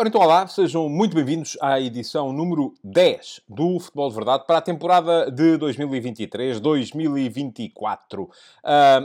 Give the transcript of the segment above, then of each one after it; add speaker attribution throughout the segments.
Speaker 1: Ora então, olá, sejam muito bem-vindos à edição número 10 do Futebol de Verdade para a temporada de 2023-2024. Uh,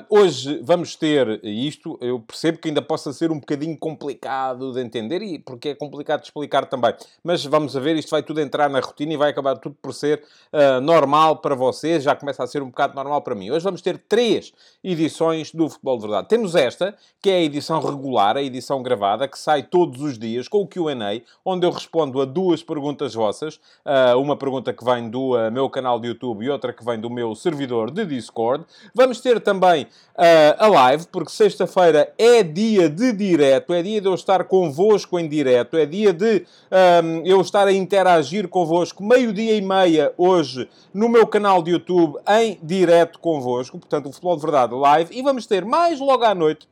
Speaker 1: hoje vamos ter isto, eu percebo que ainda possa ser um bocadinho complicado de entender, e porque é complicado de explicar também, mas vamos a ver, isto vai tudo entrar na rotina e vai acabar tudo por ser uh, normal para vocês, já começa a ser um bocado normal para mim. Hoje vamos ter três edições do Futebol de Verdade. Temos esta, que é a edição regular, a edição gravada, que sai todos os dias, com o que Q&A, onde eu respondo a duas perguntas vossas. Uh, uma pergunta que vem do uh, meu canal de YouTube e outra que vem do meu servidor de Discord. Vamos ter também uh, a live, porque sexta-feira é dia de direto, é dia de eu estar convosco em direto, é dia de eu estar a interagir convosco meio-dia e meia hoje no meu canal de YouTube em direto convosco, portanto, o Futebol de Verdade live. E vamos ter mais logo à noite,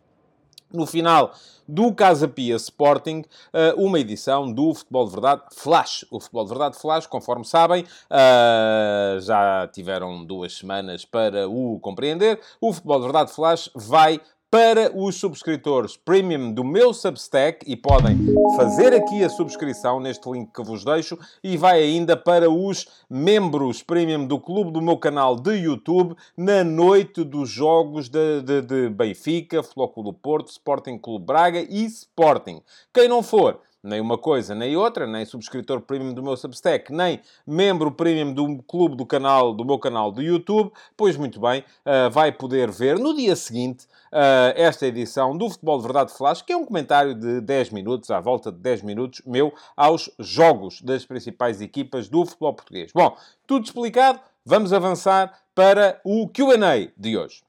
Speaker 1: no final do Casa Pia Sporting, eh, uma edição do Futebol de Verdade Flash. O Futebol de Verdade Flash, conforme sabem, eh, já tiveram duas semanas para o compreender. O Futebol de Verdade Flash vai para os subscritores premium do meu Substack e podem fazer aqui a subscrição neste link que vos deixo e vai ainda para os membros premium do clube do meu canal de YouTube na noite dos jogos de, de, de Benfica, Flóculo Porto, Sporting Clube Braga e Sporting. Quem não for, nem uma coisa nem outra, nem subscritor premium do meu Substack, nem membro premium do clube do canal, do meu canal do YouTube, pois muito bem, uh, vai poder ver no dia seguinte uh, esta edição do Futebol de Verdade Flash, que é um comentário de 10 minutos, à volta de 10 minutos, meu, aos jogos das principais equipas do futebol português. Bom, tudo explicado, vamos avançar para o QA de hoje.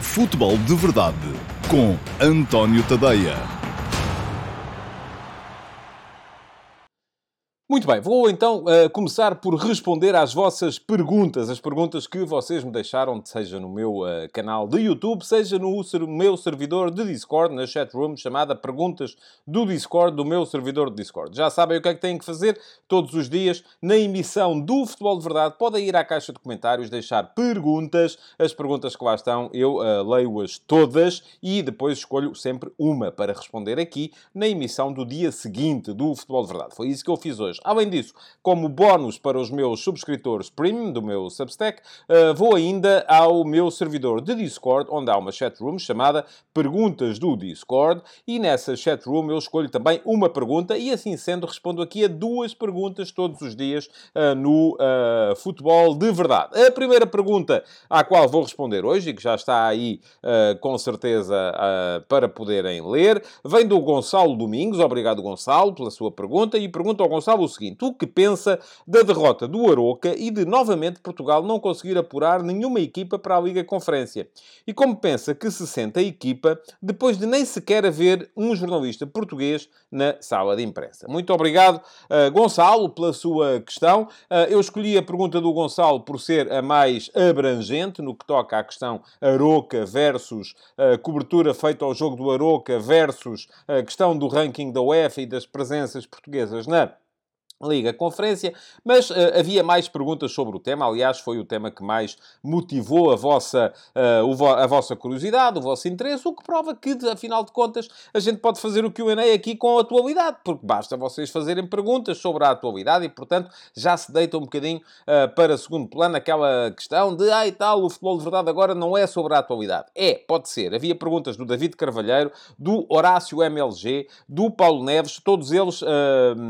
Speaker 2: Futebol de Verdade com António Tadeia.
Speaker 1: Muito bem, vou então uh, começar por responder às vossas perguntas, as perguntas que vocês me deixaram, seja no meu uh, canal de YouTube, seja no meu servidor de Discord, na chatroom, chamada Perguntas do Discord, do meu servidor de Discord. Já sabem o que é que têm que fazer todos os dias na emissão do Futebol de Verdade. Podem ir à caixa de comentários, deixar perguntas. As perguntas que lá estão, eu uh, leio-as todas e depois escolho sempre uma para responder aqui na emissão do dia seguinte do Futebol de Verdade. Foi isso que eu fiz hoje. Além disso, como bónus para os meus subscritores premium do meu Substack, uh, vou ainda ao meu servidor de Discord, onde há uma chatroom chamada Perguntas do Discord, e nessa chatroom eu escolho também uma pergunta e, assim sendo, respondo aqui a duas perguntas todos os dias uh, no uh, Futebol de Verdade. A primeira pergunta à qual vou responder hoje, e que já está aí com certeza para poderem ler, vem do Gonçalo Domingos. Obrigado, Gonçalo, pela sua pergunta, e pergunta ao Gonçalo o seguinte: o que pensa da derrota do Aroca e de novamente Portugal não conseguir apurar nenhuma equipa para a Liga Conferência? E como pensa que se sente a equipa depois de nem sequer haver um jornalista português na sala de imprensa? Muito obrigado, uh, Gonçalo, pela sua questão. Uh, eu escolhi a pergunta do Gonçalo por ser a mais abrangente no que toca à questão Aroca versus uh, cobertura feita ao jogo do Aroca versus a questão do ranking da UEFA e das presenças portuguesas na Liga Conferência, mas uh, havia mais perguntas sobre o tema. Aliás, foi o tema que mais motivou a vossa, uh, vo a vossa curiosidade, o vosso interesse, o que prova que, afinal de contas, a gente pode fazer o QA aqui com a atualidade, porque basta vocês fazerem perguntas sobre a atualidade e, portanto, já se deita um bocadinho uh, para segundo plano aquela questão de, ah, e tal, o futebol de verdade agora não é sobre a atualidade. É, pode ser. Havia perguntas do David Carvalheiro, do Horácio MLG, do Paulo Neves, todos eles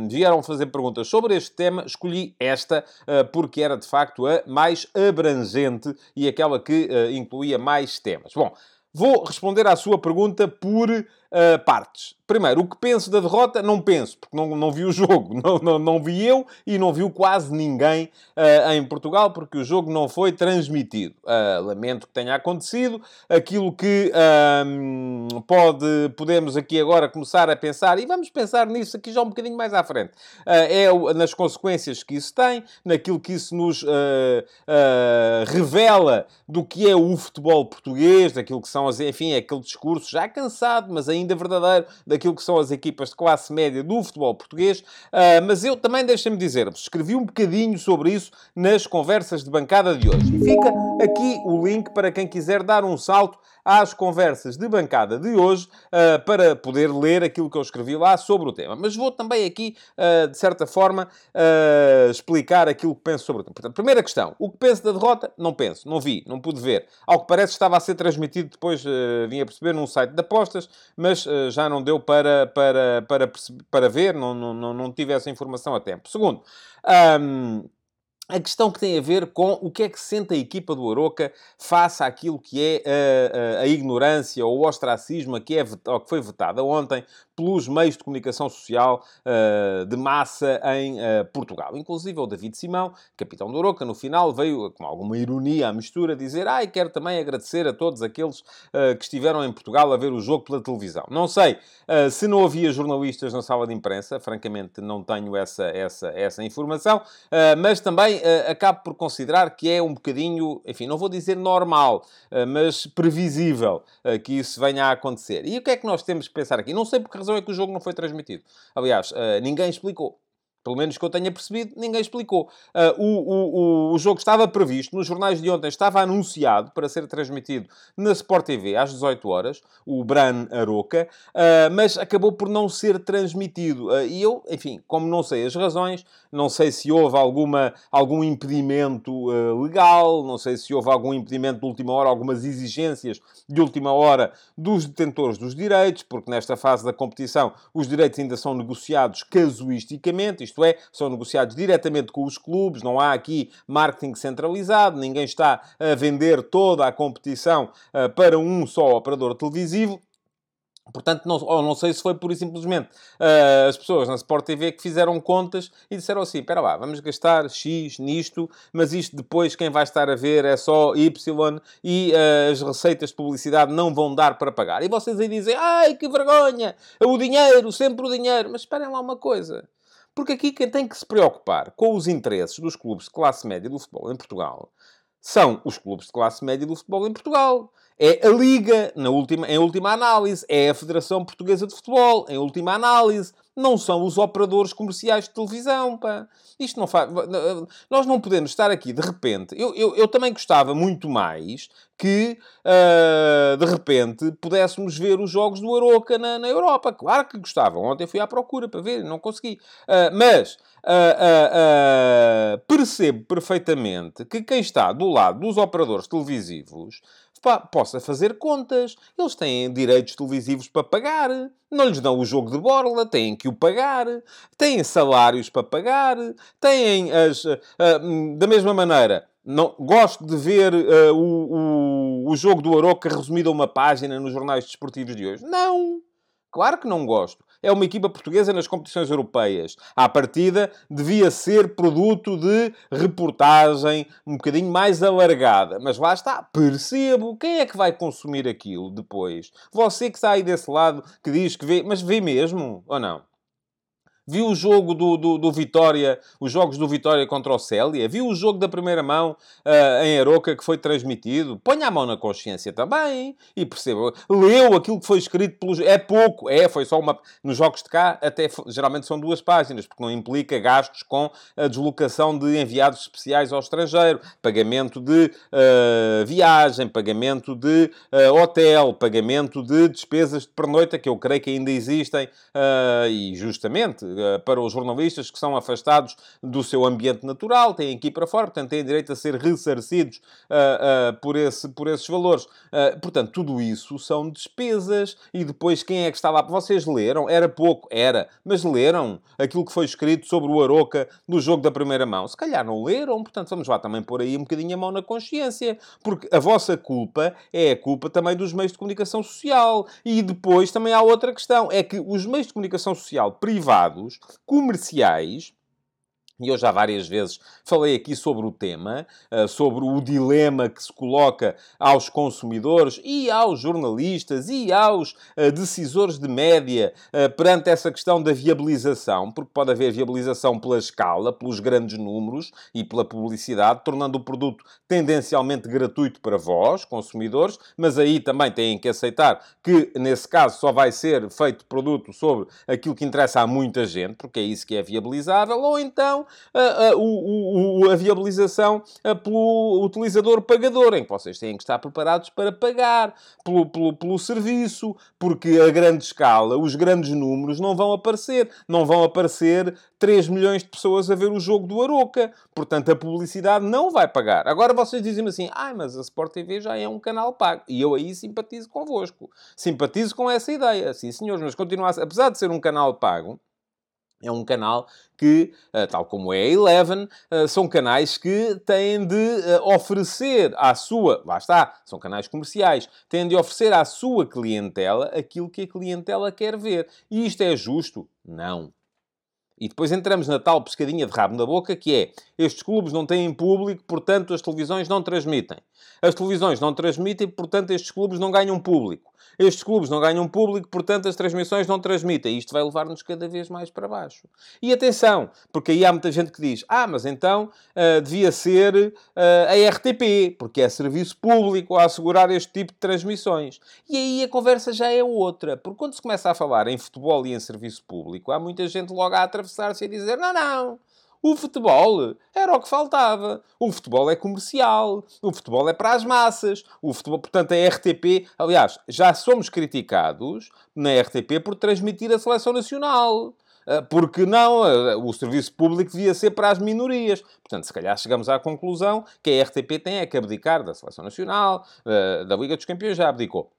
Speaker 1: vieram fazer perguntas perguntas sobre este tema, escolhi esta eh, porque era de facto a mais abrangente e aquela que eh, incluía mais temas. Bom, vou responder à sua pergunta por uh, partes. Primeiro, o que penso da derrota? Não penso, porque não, não vi o jogo. Não, não, não vi eu e não viu quase ninguém uh, em Portugal, porque o jogo não foi transmitido. Uh, lamento que tenha acontecido. Aquilo que uh, pode, podemos aqui agora começar a pensar, e vamos pensar nisso aqui já um bocadinho mais à frente, é nas consequências que isso tem, naquilo que isso nos revela do que é o futebol português, daquilo que são, as, enfim, aquele discurso já cansado, mas ainda ainda verdadeiro daquilo que são as equipas de classe média do futebol português. Uh, mas eu também, deixem-me dizer-vos, escrevi um bocadinho sobre isso nas conversas de bancada de hoje. E fica aqui o link para quem quiser dar um salto às conversas de bancada de hoje uh, para poder ler aquilo que eu escrevi lá sobre o tema. Mas vou também aqui, uh, de certa forma, uh, explicar aquilo que penso sobre o tema. Portanto, primeira questão. O que penso da derrota? Não penso. Não vi. Não pude ver. Ao que parece estava a ser transmitido depois, vim a perceber, num site de apostas, mas já não deu para, para, para, para ver. Não, não, não, tive essa informação a tempo. Segundo... a questão que tem a ver com o que é que sente a equipa do Aroca face àquilo que é a, a, a ignorância ou o ostracismo que, é, que foi vetada ontem pelos meios de comunicação social uh, de massa em uh, Portugal. Inclusive o David Simão, capitão do Oroca, no final veio com alguma ironia à mistura dizer ah, quero também agradecer a todos aqueles uh, que estiveram em Portugal a ver o jogo pela televisão. Não sei se não havia jornalistas na sala de imprensa, francamente não tenho essa, essa, essa informação, mas também acabo por considerar que é um bocadinho, enfim, não vou dizer normal, mas previsível que isso venha a acontecer. E o que é que nós temos que pensar aqui? Não sei porque razão é que o jogo não foi transmitido. Aliás, uh, ninguém explicou. Pelo menos que eu tenha percebido, ninguém explicou. Uh, o, o, o jogo estava previsto, nos jornais de ontem estava anunciado para ser transmitido na Sport TV às 18 horas, o Bran Aroca, uh, mas acabou por não ser transmitido. Uh, e eu, enfim, como não sei as razões, não sei se houve alguma, algum impedimento legal, não sei se houve algum impedimento de última hora, algumas exigências de última hora dos detentores dos direitos, porque nesta fase da competição os direitos ainda são negociados casuisticamente, isto é, são negociados diretamente com os clubes, não há aqui marketing centralizado, ninguém está a vender toda a competição uh, para um só operador televisivo. Portanto, não, não sei se foi pura e simplesmente uh, as pessoas na Sport TV que fizeram contas e disseram assim: espera lá, vamos gastar X nisto, mas isto depois quem vai estar a ver é só Y e uh, as receitas de publicidade não vão dar para pagar. E vocês aí dizem: ai que vergonha, o dinheiro, sempre o dinheiro. Mas esperem lá uma coisa. Porque aqui quem tem que se preocupar com os interesses dos clubes de classe média do futebol em Portugal são os clubes de classe média do futebol em Portugal. É a Liga, na última, em última análise. É a Federação Portuguesa de Futebol, em última análise não são os operadores comerciais de televisão, pá. Isto não faz... Nós não podemos estar aqui, de repente... Eu, eu, eu também gostava muito mais que, uh, de repente, pudéssemos ver os jogos do Aroca na, na Europa. Claro que gostava. Ontem fui à procura para ver, não consegui. Uh, mas... Uh, percebo perfeitamente que quem está do lado dos operadores televisivos possa fazer contas. Eles têm direitos televisivos para pagar. Não lhes dão o jogo de borla, têm que o pagar. Têm salários para pagar. Têm as... Uh, uh, da mesma maneira, não, gosto de ver uh, o, o, o jogo do Aroca resumido a uma página nos jornais desportivos de hoje. Não! Claro que não gosto é uma equipa portuguesa nas competições europeias. À partida, devia ser produto de reportagem um bocadinho mais alargada. Mas lá está, percebo. Quem é que vai consumir aquilo depois? Você que está aí desse lado, que diz que vê, mas vê mesmo ou não? Viu o jogo do, do, do, Vitória, os jogos do Vitória contra o Célia? Viu o jogo da primeira mão uh, em Aroca que foi transmitido? Ponha a mão na consciência também e perceba. Leu aquilo que foi escrito pelos... É pouco, é, foi só uma... Nos jogos de cá, até geralmente são duas páginas, porque não implica gastos com a deslocação de enviados especiais ao estrangeiro, pagamento de uh, viagem, pagamento de uh, hotel, pagamento de despesas de pernoita, que eu creio que ainda existem, e justamente para os jornalistas que são afastados do seu ambiente natural, têm ir para fora, portanto têm direito a ser ressarcidos uh, uh, por, esse, por esses valores. Uh, portanto, tudo isso são despesas e depois quem é que está lá? Vocês leram? Era pouco? Era. Mas leram aquilo que foi escrito sobre o Aroca no jogo da primeira mão? Se calhar não leram, portanto vamos lá também pôr aí um bocadinho a mão na consciência, porque a vossa culpa é a culpa também dos meios de comunicação social. E depois também há outra questão, é que os meios de comunicação social privados comerciais e eu já várias vezes falei aqui sobre o tema, eh, sobre o dilema que se coloca aos consumidores e aos jornalistas e aos eh, decisores de média eh, perante essa questão da viabilização, porque pode haver viabilização pela escala, pelos grandes números e pela publicidade, tornando o produto tendencialmente gratuito para vós, consumidores, mas aí também têm que aceitar que, nesse caso, só vai ser feito produto sobre aquilo que interessa a muita gente, porque é isso que é viabilizável, ou então a, o, a viabilização pelo utilizador pagador, em que vocês têm que estar preparados para pagar pelo, pelo, pelo serviço, porque a grande escala, os grandes números não vão aparecer. Não vão aparecer 3 milhões de pessoas a ver o jogo do Aroca. Portanto, a publicidade não vai pagar. Agora vocês dizem-me assim, ah, mas a Sport TV já é um canal pago. E eu aí simpatizo convosco. Simpatizo com essa ideia. Sim, senhores, mas continua a... apesar de ser um canal pago, é um canal que, eh, tal como é a Eleven, eh, são canais que têm de eh, oferecer à sua... Lá está, são canais comerciais. Têm de oferecer à sua clientela aquilo que a clientela quer ver. E isto é justo? Não. E depois entramos na tal pescadinha de rabo na boca que é estes clubes não têm público, portanto as televisões não transmitem. As televisões não transmitem, portanto estes clubes não ganham público. Estes clubes não ganham público, portanto as transmissões não transmitem. Isto vai levar-nos cada vez mais para baixo. E atenção, porque aí há muita gente que diz: ah, mas então uh, devia ser uh, a RTP, porque é serviço público a assegurar este tipo de transmissões. E aí a conversa já é outra, porque quando se começa a falar em futebol e em serviço público, há muita gente logo a atravessar-se e dizer: não, não. O futebol era o que faltava. O futebol é comercial. O futebol é para as massas. O futebol, portanto, a RTP... Aliás, já somos criticados na RTP por transmitir a seleção nacional. Ah, porque não, ah, o serviço público devia ser para as minorias. Portanto, se calhar chegamos à conclusão que a RTP tem é que abdicar da Seleção Nacional, ah, da Liga dos Campeões já abdicou.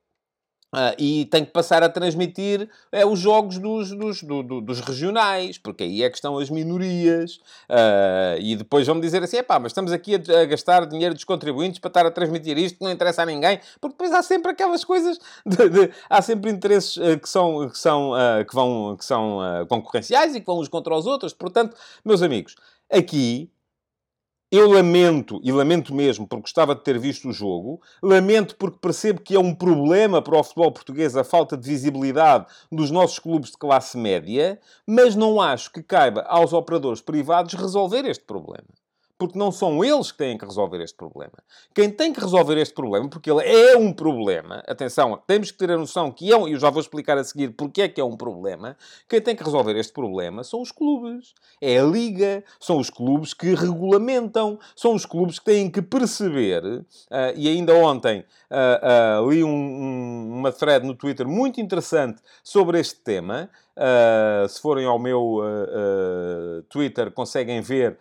Speaker 1: Uh, e tem que passar a transmitir é, os jogos dos, dos, do, do, dos regionais, porque aí é que estão as minorias. Uh, e depois vão-me dizer assim: pá, mas estamos aqui a, a, gastar dinheiro dos contribuintes para estar a transmitir isto que não interessa a ninguém, porque depois há sempre aquelas coisas, de, de, há sempre interesses uh, que são, que são, que vão, que são concorrenciais e que vão uns contra os outros. Portanto, meus amigos, aqui eu lamento, e lamento mesmo, porque gostava de ter visto o jogo, lamento porque percebo que é um problema para o futebol português a falta de visibilidade dos nossos clubes de classe média, mas não acho que caiba aos operadores privados resolver este problema porque não são eles que têm que resolver este problema. Quem tem que resolver este problema, porque ele é um problema, atenção, temos que ter a noção que é um, e eu já vou explicar a seguir porque é que é um problema, quem tem que resolver este problema são os clubes. É a liga, são os clubes que regulamentam, são os clubes que têm que perceber, uh, e ainda ontem uh, uh, li um, um, uma thread no Twitter muito interessante sobre este tema, Uh, se forem ao meu uh, uh, Twitter, conseguem ver,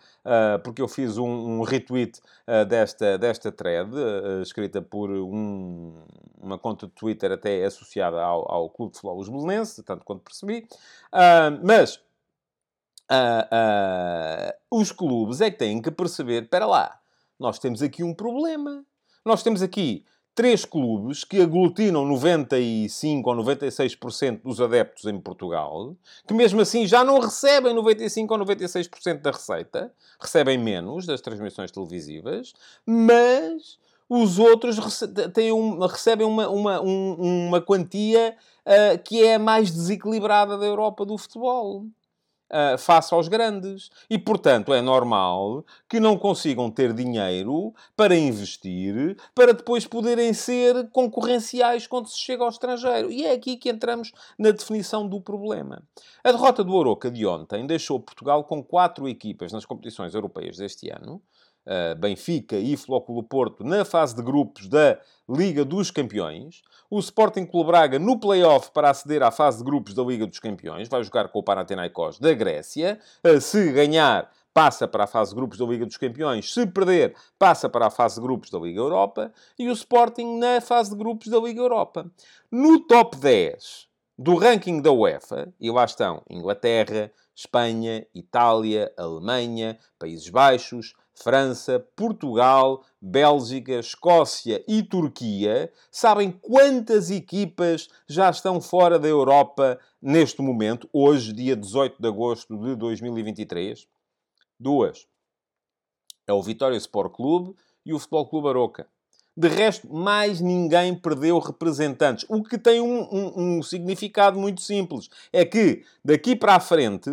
Speaker 1: porque eu fiz um, um retweet desta, desta thread, escrita por um, uma conta de Twitter até associada ao, ao Clube de Futebol Os Belenenses, tanto quanto percebi. mas os clubes é que têm que perceber, espera lá, nós temos aqui um problema. Nós temos aqui três clubes que aglutinam 95 ou 96% dos adeptos em Portugal, que mesmo assim já não recebem 95 ou 96% da receita, recebem menos das transmissões televisivas, mas os outros têm um, recebem uma, uma, um, uma quantia uh, que é a mais desequilibrada da Europa do futebol uh, face aos grandes. E, portanto, é normal que não consigam ter dinheiro para investir, para depois poderem ser concorrenciais quando se chega ao estrangeiro. E é aqui que entramos na definição do problema. A derrota do Oroca de ontem deixou Portugal com quatro equipas nas competições europeias deste ano. Uh, Benfica e Flóculo Porto na fase de grupos da Liga dos Campeões. O Sporting Clube Braga no play-off para aceder à fase de grupos da Liga dos Campeões. Vai jogar com o Panathinaikos da Grécia. Se ganhar, passa para a fase de grupos da Liga dos Campeões. Se perder, passa para a fase de grupos da Liga Europa. E o Sporting na fase de grupos da Liga Europa. No top 10 do ranking da UEFA, e lá estão Inglaterra, Espanha, Itália, Alemanha, Países Baixos, França, Portugal, Bélgica, Escócia e Turquia. Sabem quantas equipas já estão fora da Europa neste momento, hoje, dia 18 de agosto de 2023? Duas. É o Vitória Sport Clube e o Futebol Clube Aroca. De resto, mais ninguém perdeu representantes. O que tem um, um, um, significado muito simples. É que, daqui para a frente,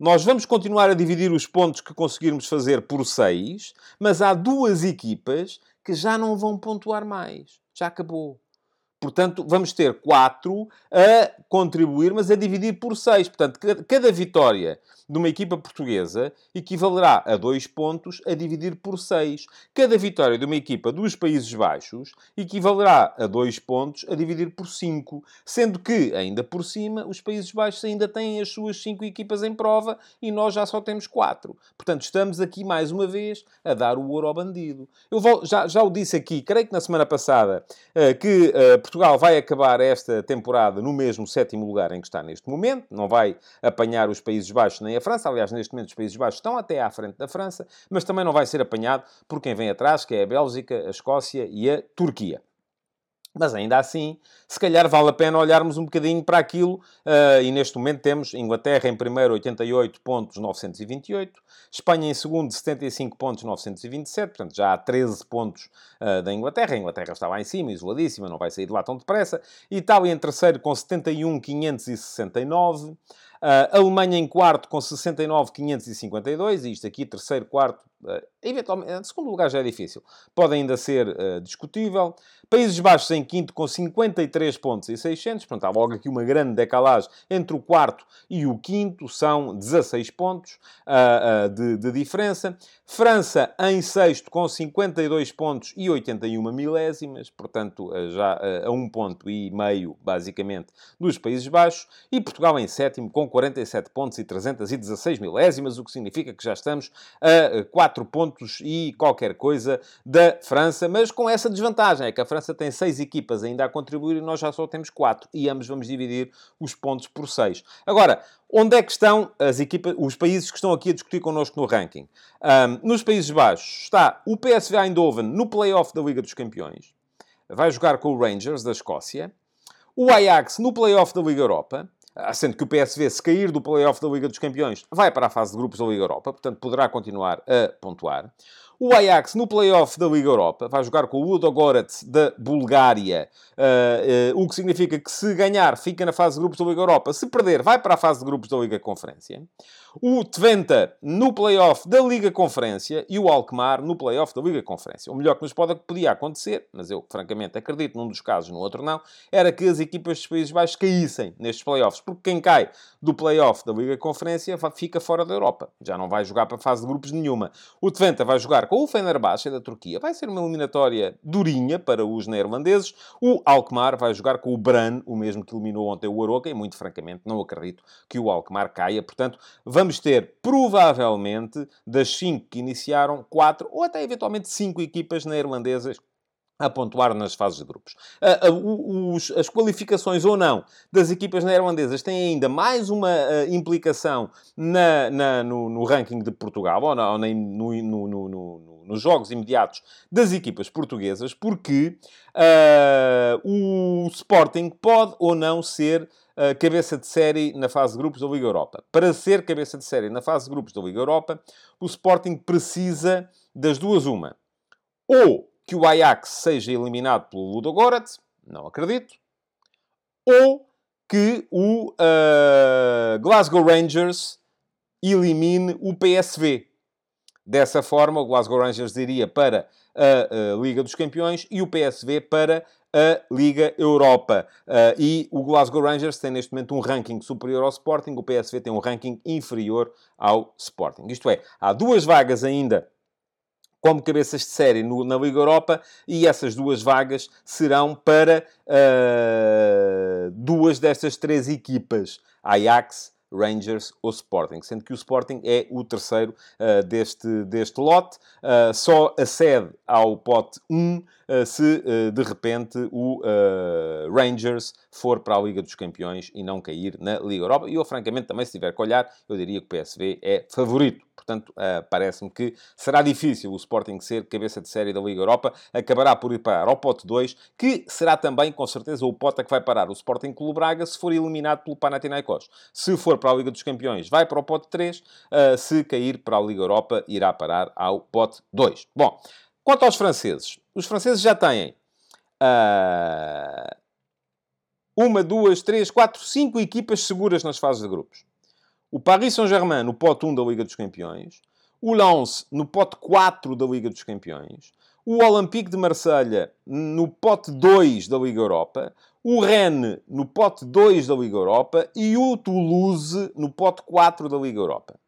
Speaker 1: nós vamos continuar a dividir os pontos que conseguirmos fazer por seis, mas há duas equipas que já não vão pontuar mais. Já acabou. Portanto, vamos ter 4 a contribuir, mas a dividir por 6. Portanto, cada vitória de uma equipa portuguesa equivalerá a 2 pontos a dividir por 6. Cada vitória de uma equipa dos Países Baixos equivalerá a 2 pontos a dividir por 5. Sendo que, ainda por cima, os Países Baixos ainda têm as suas 5 equipas em prova e nós já só temos 4. Portanto, estamos aqui mais uma vez a dar o ouro ao bandido. Eu já, já o disse aqui, creio que na semana passada, eh, que eh, Portugal vai acabar esta temporada no mesmo sétimo lugar em que está neste momento, não vai apanhar os Países Baixos nem a França. Aliás, neste momento os Países Baixos estão até à frente da França, mas também não vai ser apanhado por quem vem atrás, que é a Bélgica, a Escócia e a Turquia. Mas ainda assim, se calhar vale a pena olharmos um bocadinho para aquilo, uh, e neste momento temos Inglaterra em primeiro 88 pontos 928, Espanha em segundo 75 pontos 927, portanto já há 13 pontos uh, da Inglaterra, a Inglaterra está lá em cima, isoladíssima, não vai sair de lá tão depressa, Itália em terceiro com 71 569, uh, Alemanha em quarto com 69 552, e isto aqui terceiro, quarto, eventualmente, segundo lugar já é difícil. Pode ainda ser uh, discutível. Países Baixos em quinto com 53 pontos e 600. Portanto, há logo aqui uma grande decalagem entre o quarto e o quinto. São 16 pontos uh, de, de, diferença. França em sexto com 52 pontos e 81 milésimas. Portanto, já a um ponto e meio, basicamente, dos Países Baixos. E Portugal em sétimo com 47 pontos e 316 milésimas, o que significa que já estamos a 4 pontos e qualquer coisa da França, mas com essa desvantagem, é que a França tem seis equipas ainda a contribuir e nós já só temos quatro. E ambos vamos dividir os pontos por seis. Agora, onde é que estão as equipas, os países que estão aqui a discutir connosco no ranking? Um, nos Países Baixos está o PSV Eindhoven no play-off da Liga dos Campeões. Vai jogar com o Rangers da Escócia. O Ajax no play-off da Liga Europa. Sendo que o PSV, se cair do play-off da Liga dos Campeões, vai para a fase de grupos da Liga Europa, portanto poderá continuar a pontuar. O Ajax, no play-off da Liga Europa, vai jogar com o Ludogorets da Bulgária, uh, uh, o que significa que se ganhar, fica na fase de grupos da Liga Europa. Se perder, vai para a fase de grupos da Liga Conferência. O Twente no play-off da Liga Conferência e o Alkmaar no play-off da Liga Conferência. O melhor que nos pode, podia acontecer, mas eu francamente acredito num dos casos, no outro não, era que as equipas dos Países Baixos caíssem nestes play-offs, porque quem cai do play-off da Liga Conferência fica fora da Europa. Já não vai jogar para a fase de grupos nenhuma. O Twente vai jogar com o Fenerbahçe da Turquia. Vai ser uma eliminatória durinha para os neerlandeses. O Alkmaar vai jogar com o Bran, o mesmo que eliminou ontem o Aroca, e muito francamente não acredito que o Alkmaar caia. Portanto, ter, provavelmente, das cinco que iniciaram, quatro ou até eventualmente cinco equipas neerlandesas a pontuar nas fases de grupos. Os, as qualificações ou não das equipas neerlandesas têm ainda mais uma implicação na, na, no, no, ranking de Portugal, ou, na, ou nem no, no, nos jogos imediatos das equipas portuguesas, porque o Sporting pode ou não ser cabeça de série na fase de grupos da Liga Europa. Para ser cabeça de série na fase de grupos da Liga Europa, o Sporting precisa das duas uma. Ou que o Ajax seja eliminado pelo Ludogorets, não acredito, ou que o uh, Glasgow Rangers elimine o PSV. Dessa forma, o Glasgow Rangers iria para a, a Liga dos Campeões e o PSV para a Liga Europa. Uh, e o Glasgow Rangers tem neste momento um ranking superior ao Sporting, o PSV tem um ranking inferior ao Sporting. Isto é, há duas vagas ainda como cabeças de série no, na Liga Europa e essas duas vagas serão para uh, duas destas três equipas, Ajax, Rangers ou Sporting, sendo que o Sporting é o terceiro uh, deste, deste lote, uh, só acede ao pote 1 uh, se de repente o Rangers for para a Liga dos Campeões e não cair na Liga Europa. E eu, francamente, também, se tiver que olhar, eu diria que o PSV é favorito. Portanto, parece-me que será difícil o Sporting ser cabeça de série da Liga Europa. Acabará por ir parar ao pote 2, que será também, com certeza, o pote a que vai parar o Sporting Clube Braga se for eliminado pelo Panathinaikos. Se for para a Liga dos Campeões, vai para o pote 3. Uh, se cair para a Liga Europa, irá parar ao pote 2. Bom, quanto aos franceses, os franceses já têm uh, uma, duas, três, quatro, cinco equipas seguras nas fases de grupos. O Paris Saint-Germain no pote 1 da Liga dos Campeões, o Lens no pote 4 da Liga dos Campeões, o Olympique de Marselha no pote 2 da Liga Europa, o Rennes no pote 2 da Liga Europa e o Toulouse no pote 4 da Liga Europa.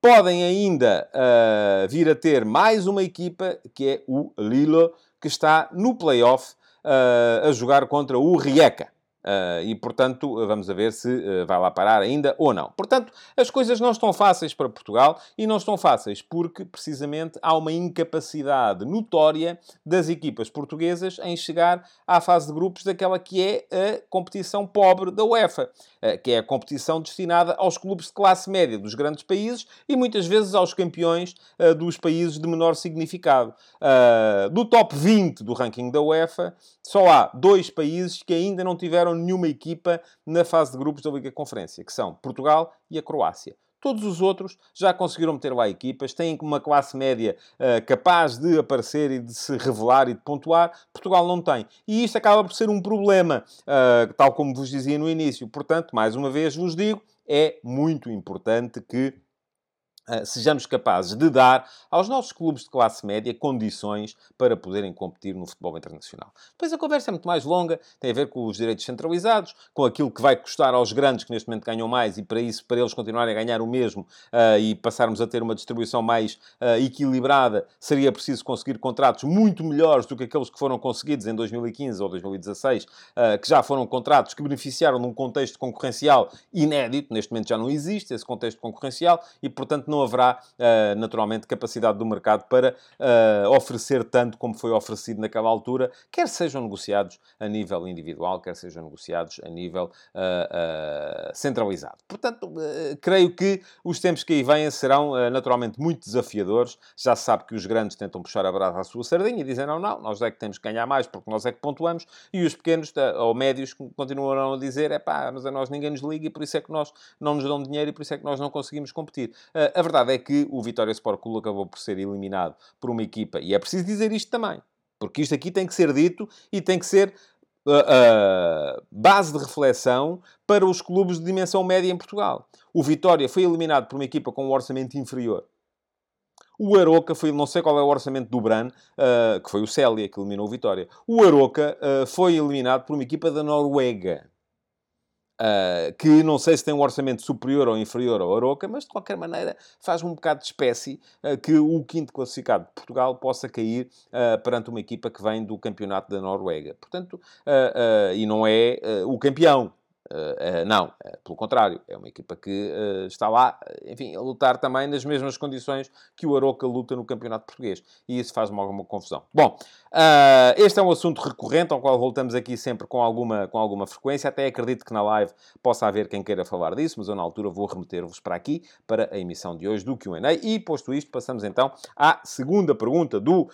Speaker 1: Podem ainda uh, vir a ter mais uma equipa, que é o Lille, que está no play-off uh, a jogar contra o Rijeka. Uh, e, portanto, vamos ver se uh, vai lá parar ainda ou não. Portanto, as coisas não estão fáceis para Portugal e não estão fáceis porque, precisamente, há uma incapacidade notória das equipas portuguesas em chegar à fase de grupos daquela que é a competição pobre da UEFA, uh, que é a competição destinada aos clubes de classe média dos grandes países e muitas vezes aos campeões dos países de menor significado. do top 20 do ranking da UEFA, só há dois países que ainda não tiveram nenhuma equipa na fase de grupos da Liga Conferência, que são Portugal e a Croácia. Todos os outros já conseguiram meter lá equipas, têm uma classe média uh, capaz de aparecer e de se revelar e de pontuar. Portugal não tem. E isto acaba por ser um problema, uh, tal como vos dizia no início. Portanto, mais uma vez vos digo, é muito importante que Uh, sejamos capazes de dar aos nossos clubes de classe média condições para poderem competir no futebol internacional. Depois a conversa é muito mais longa, tem a ver com os direitos centralizados, com aquilo que vai custar aos grandes que neste momento ganham mais e para isso, para eles continuarem a ganhar o mesmo uh, e passarmos a ter uma distribuição mais uh, equilibrada, seria preciso conseguir contratos muito melhores do que aqueles que foram conseguidos em 2015 ou 2016, que já foram contratos que beneficiaram de um contexto concorrencial inédito, neste momento já não existe esse contexto concorrencial e, portanto, não haverá, uh, naturalmente, capacidade do mercado para uh, oferecer tanto como foi oferecido naquela altura, quer sejam negociados a nível individual, quer sejam negociados a nível uh, centralizado. Portanto, creio que os tempos que aí vêm serão, naturalmente, muito desafiadores. Já se sabe que os grandes tentam puxar a brasa à sua sardinha e dizem, não, não, nós é que temos que ganhar mais porque nós é que pontuamos, e os pequenos ou médios continuarão a dizer, é pá, mas a nós ninguém nos liga e por isso é que nós não nos dão dinheiro e por isso é que nós não conseguimos competir. A verdade é que o Vitória Sport Clube acabou por ser eliminado por uma equipa, e é preciso dizer isto também, porque isto aqui tem que ser dito e tem que ser uh, uh, base de reflexão para os clubes de dimensão média em Portugal. O Vitória foi eliminado por uma equipa com um orçamento inferior. O Aroca foi, não sei qual é o orçamento do Bran, uh, que foi o Célia que eliminou o Vitória. O Aroca foi eliminado por uma equipa da Noruega. Uh, que não sei se tem um orçamento superior ou inferior ao Aroca, mas de qualquer maneira faz um bocado de espécie uh, que o quinto classificado de Portugal possa cair uh, perante uma equipa que vem do campeonato da Noruega. Portanto, e não é o campeão, Uh, uh, não, uh, pelo contrário, é uma equipa que está lá, enfim, a lutar também nas mesmas condições que o Aroca luta no Campeonato Português. E isso faz-me alguma confusão. Bom, este é um assunto recorrente ao qual voltamos aqui sempre com alguma, com alguma frequência. Até acredito que na live possa haver quem queira falar disso, mas eu na altura vou remeter-vos para aqui, para a emissão de hoje do Q&A. E, posto isto, passamos então à segunda pergunta do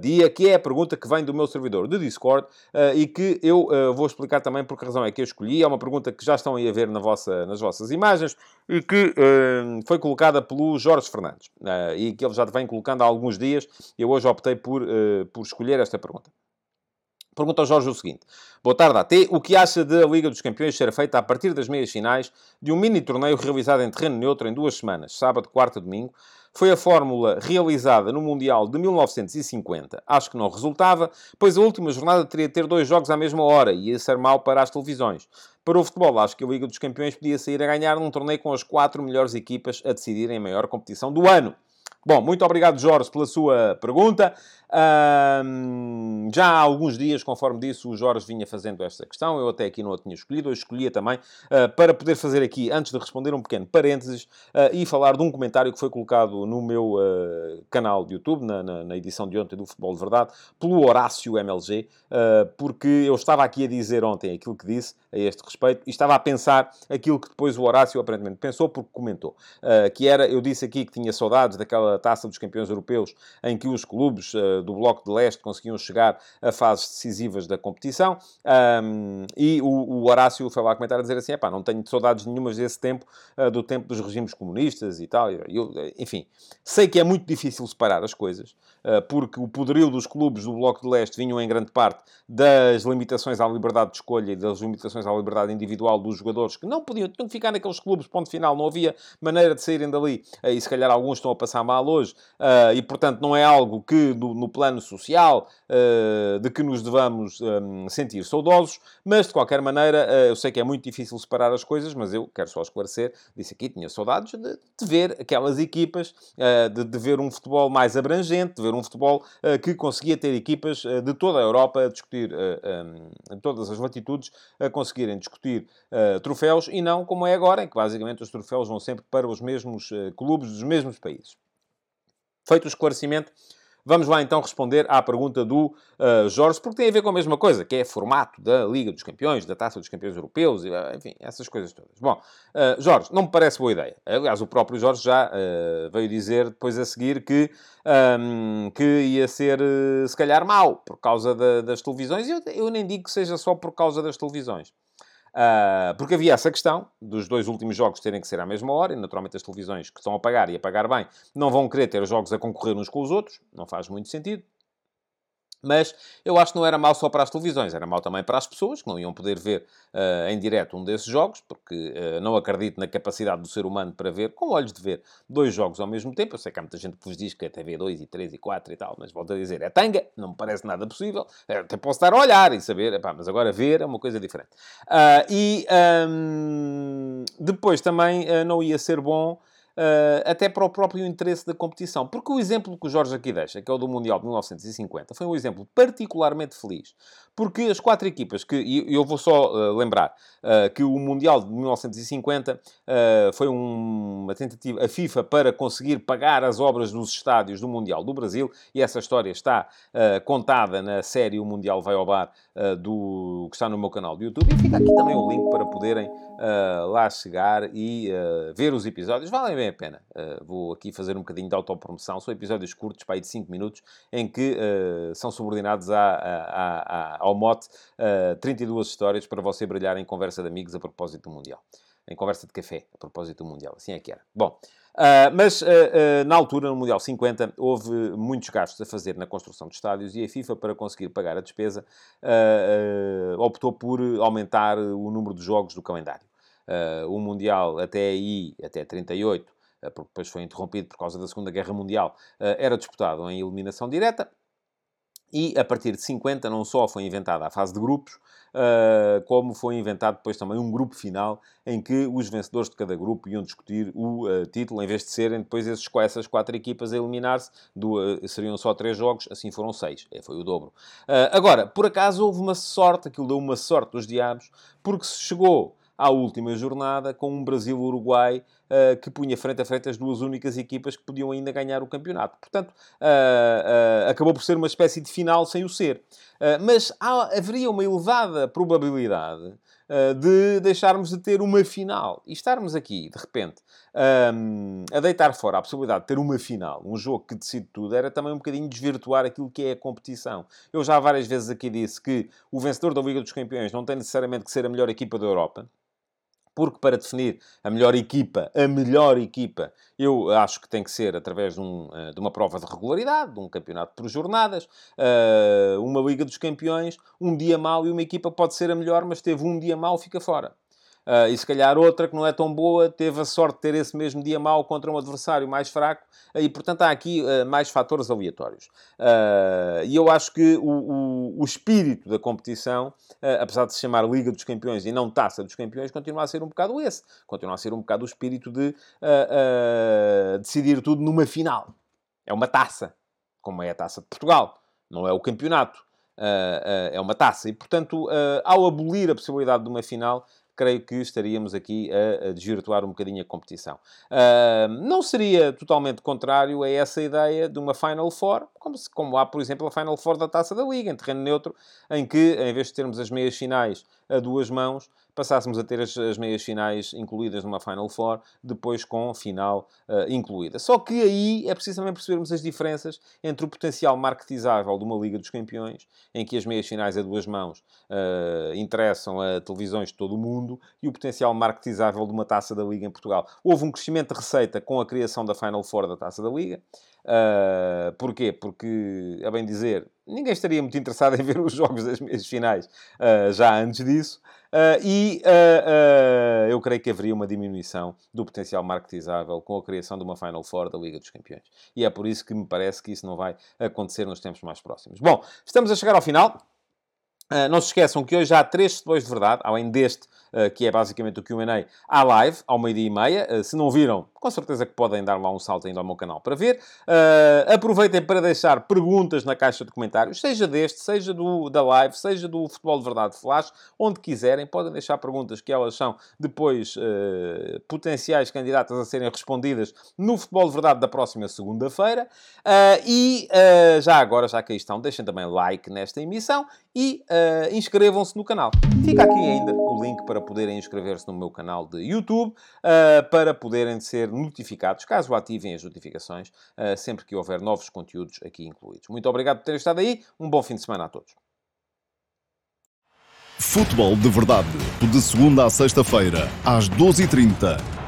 Speaker 1: dia, que é a pergunta que vem do meu servidor de Discord e que eu vou explicar também por que razão é que eu escolhi. É uma pergunta que já estão aí a ver na vossa, nas vossas imagens e que uh, foi colocada pelo Jorge Fernandes uh, e que ele já vem colocando há alguns dias. Eu hoje optei por, uh, por escolher esta pergunta. Pergunta ao Jorge o seguinte. Boa tarde, AT. O que acha da Liga dos Campeões ser feita a partir das meias finais de um mini torneio realizado em terreno neutro em duas semanas, sábado, quarta e domingo, foi a fórmula realizada no Mundial de 1950. Acho que não resultava, pois a última jornada teria de ter dois jogos à mesma hora e ia ser mau para as televisões. Para o futebol, acho que a Liga dos Campeões podia sair a ganhar num torneio com as quatro melhores equipas a decidirem a maior competição do ano. Bom, muito obrigado, Jorge, pela sua pergunta. Um, já há alguns dias, conforme disse, o Jorge vinha fazendo esta questão. Eu até aqui não a tinha escolhido, eu escolhia também uh, para poder fazer aqui, antes de responder, um pequeno parênteses uh, e falar de um comentário que foi colocado no meu uh, canal de YouTube, na, na, na, edição de ontem do Futebol de Verdade, pelo Horácio MLG, porque eu estava aqui a dizer ontem aquilo que disse a este respeito e estava a pensar aquilo que depois o Horácio aparentemente pensou, porque comentou, que era, eu disse aqui que tinha saudades daquela Taça dos Campeões Europeus, em que os clubes do Bloco de Leste conseguiam chegar a fases decisivas da competição. Um, e o, o, Horácio foi lá comentar a dizer assim: não tenho saudades nenhumas desse tempo, do tempo dos regimes comunistas e tal. Eu, enfim, sei que é muito difícil separar as coisas, porque o poderio dos clubes do Bloco de Leste vinham em grande parte das limitações à liberdade de escolha e das limitações à liberdade individual dos jogadores que não podiam, tinham que ficar naqueles clubes, ponto final, não havia maneira de saírem dali, e se calhar alguns estão a passar mal hoje, e portanto não é algo que no, plano social de que nos devamos sentir saudosos, mas de qualquer maneira eu sei que é muito difícil separar as coisas, mas eu quero só esclarecer, disse aqui, tinha saudades de, de ver aquelas equipas, de, de, ver um futebol mais abrangente, de ver um futebol que conseguia ter equipas de toda a Europa a discutir em todas as latitudes a conseguirem discutir troféus e não como é agora, em que basicamente os troféus vão sempre para os mesmos clubes dos mesmos países. Feito o esclarecimento, Vamos lá então responder à pergunta do uh, Jorge, porque tem a ver com a mesma coisa, que é formato da Liga dos Campeões, da Taça dos Campeões Europeus, enfim, essas coisas todas. Bom, uh, Jorge, não me parece boa ideia. Aliás, o próprio Jorge já uh, veio dizer depois a seguir que, um, que ia ser, se calhar, mau por causa da, das televisões. Eu, eu nem digo que seja só por causa das televisões. Uh, porque havia essa questão dos dois últimos jogos terem que ser à mesma hora, e naturalmente as televisões que estão a pagar e a pagar bem não vão querer ter os jogos a concorrer uns com os outros, não faz muito sentido. Mas eu acho que não era mal só para as televisões, era mal também para as pessoas que não iam poder ver uh, em direto um desses jogos, porque uh, não acredito na capacidade do ser humano para ver, com olhos de ver, dois jogos ao mesmo tempo. Eu sei que há muita gente que vos diz que é TV 2 e 3 e 4 e tal, mas volto a dizer, é tanga, não me parece nada possível. Eu até posso estar a olhar e saber, epá, mas agora ver é uma coisa diferente. Uh, e um, depois também não ia ser bom até para o próprio interesse da competição. Porque o exemplo que o Jorge aqui deixa, que é o do Mundial de 1950, foi um exemplo particularmente feliz. Porque as quatro equipas que... E eu vou só uh, lembrar uh, que o Mundial de 1950 foi um, uma tentativa, a FIFA, para conseguir pagar as obras dos estádios do Mundial do Brasil. E essa história está contada na série O Mundial Vai ao Bar, do, que está no meu canal do YouTube. E fica aqui também o link para poderem lá chegar e ver os episódios. Valem bem a pena. Uh, vou aqui fazer um bocadinho de autopromoção. São episódios curtos, para aí de 5 minutos, em que uh, são subordinados à, à, à, ao mote uh, eh, 32 histórias para você brilhar em conversa de amigos a propósito do Mundial. Em conversa de café, a propósito do Mundial. Assim é que era. Bom, Uh, mas uh, na altura, no Mundial 50, houve muitos gastos a fazer na construção de estádios e a FIFA, para conseguir pagar a despesa, optou por aumentar o número de jogos do calendário. o Mundial até aí, até 38, eh, porque depois foi interrompido por causa da Segunda Guerra Mundial, era disputado em eliminação direta. E a partir de 50 não só foi inventada a fase de grupos, Uh, como foi inventado depois também um grupo final em que os vencedores de cada grupo iam discutir o uh, título, em vez de serem depois esses, essas quatro equipas a eliminar-se, uh, seriam só três jogos, assim foram seis, é, foi o dobro. agora, por acaso houve uma sorte, aquilo deu uma sorte dos diabos, porque se chegou à última jornada com um Brasil-Uruguai uh, que punha frente a frente as duas únicas equipas que podiam ainda ganhar o campeonato. Portanto, uh, uh, acabou por ser uma espécie de final sem o ser. mas há, haveria uma elevada probabilidade de deixarmos de ter uma final e estarmos aqui, de repente, um, a deitar fora a possibilidade de ter uma final, um jogo que decide tudo, era também um bocadinho desvirtuar aquilo que é a competição. Eu já várias vezes aqui disse que o vencedor da Liga dos Campeões não tem necessariamente que ser a melhor equipa da Europa porque para definir a melhor equipa, a melhor equipa, eu acho que tem que ser através de, um, eh, de uma prova de regularidade, de um campeonato por jornadas, eh, uma Liga dos Campeões, um dia mau e uma equipa pode ser a melhor, mas teve um dia mau, fica fora. Uh, e se calhar outra que não é tão boa teve a sorte de ter esse mesmo dia mau contra um adversário mais fraco uh, e, portanto, há aqui uh, mais fatores aleatórios. e eu acho que o, o, o espírito da competição, apesar de se chamar Liga dos Campeões e não Taça dos Campeões, continua a ser um bocado esse. Continua a ser um bocado o espírito de decidir tudo numa final. É uma taça, como é a Taça de Portugal. Não é o campeonato. é uma taça. E, portanto, ao abolir a possibilidade de uma final, creio que estaríamos aqui a, a desvirtuar um bocadinho a competição. Uh, não seria totalmente contrário a essa ideia de uma Final Four, como, se, como há, por exemplo, a Final Four da Taça da Liga, em terreno neutro, em que, em vez de termos as meias finais a duas mãos, passássemos a ter as, as meias finais incluídas numa Final Four, depois com final uh, incluída. Só que aí é preciso também percebermos as diferenças entre o potencial marketizável de uma Liga dos Campeões, em que as meias finais a duas mãos uh, interessam a televisões de todo o mundo, e o potencial marketizável de uma Taça da Liga em Portugal. Houve um crescimento de receita com a criação da Final Four da Taça da Liga. Uh, porquê? Porque, a bem dizer, ninguém estaria muito interessado em ver os jogos das meias finais uh, já antes disso. Uh, e uh, eu creio que haveria uma diminuição do potencial marketizável com a criação de uma Final Four da Liga dos Campeões. E é por isso que me parece que isso não vai acontecer nos tempos mais próximos. Bom, estamos a chegar ao final. não se esqueçam que hoje há três depois de verdade, além deste que é basicamente o Q&A, à live, ao meio-dia e meia. Eh, se não viram, com certeza que podem dar lá um salto ainda ao meu canal para ver. Eh, aproveitem para deixar perguntas na caixa de comentários, seja deste, seja do, da live, seja do Futebol de Verdade Flash, onde quiserem, podem deixar perguntas que elas são depois potenciais candidatas a serem respondidas no Futebol de Verdade da próxima segunda-feira. e já agora, já que aí estão, deixem também like nesta emissão e inscrevam-se no canal. Fica aqui ainda o link para poderem inscrever-se no meu canal de YouTube, uh, para poderem ser notificados, caso ativem as notificações, uh, sempre que houver novos conteúdos aqui incluídos. Muito obrigado por terem estado aí, um bom fim de semana a todos.
Speaker 2: Futebol de Verdade, de segunda a sexta-feira, às 12h30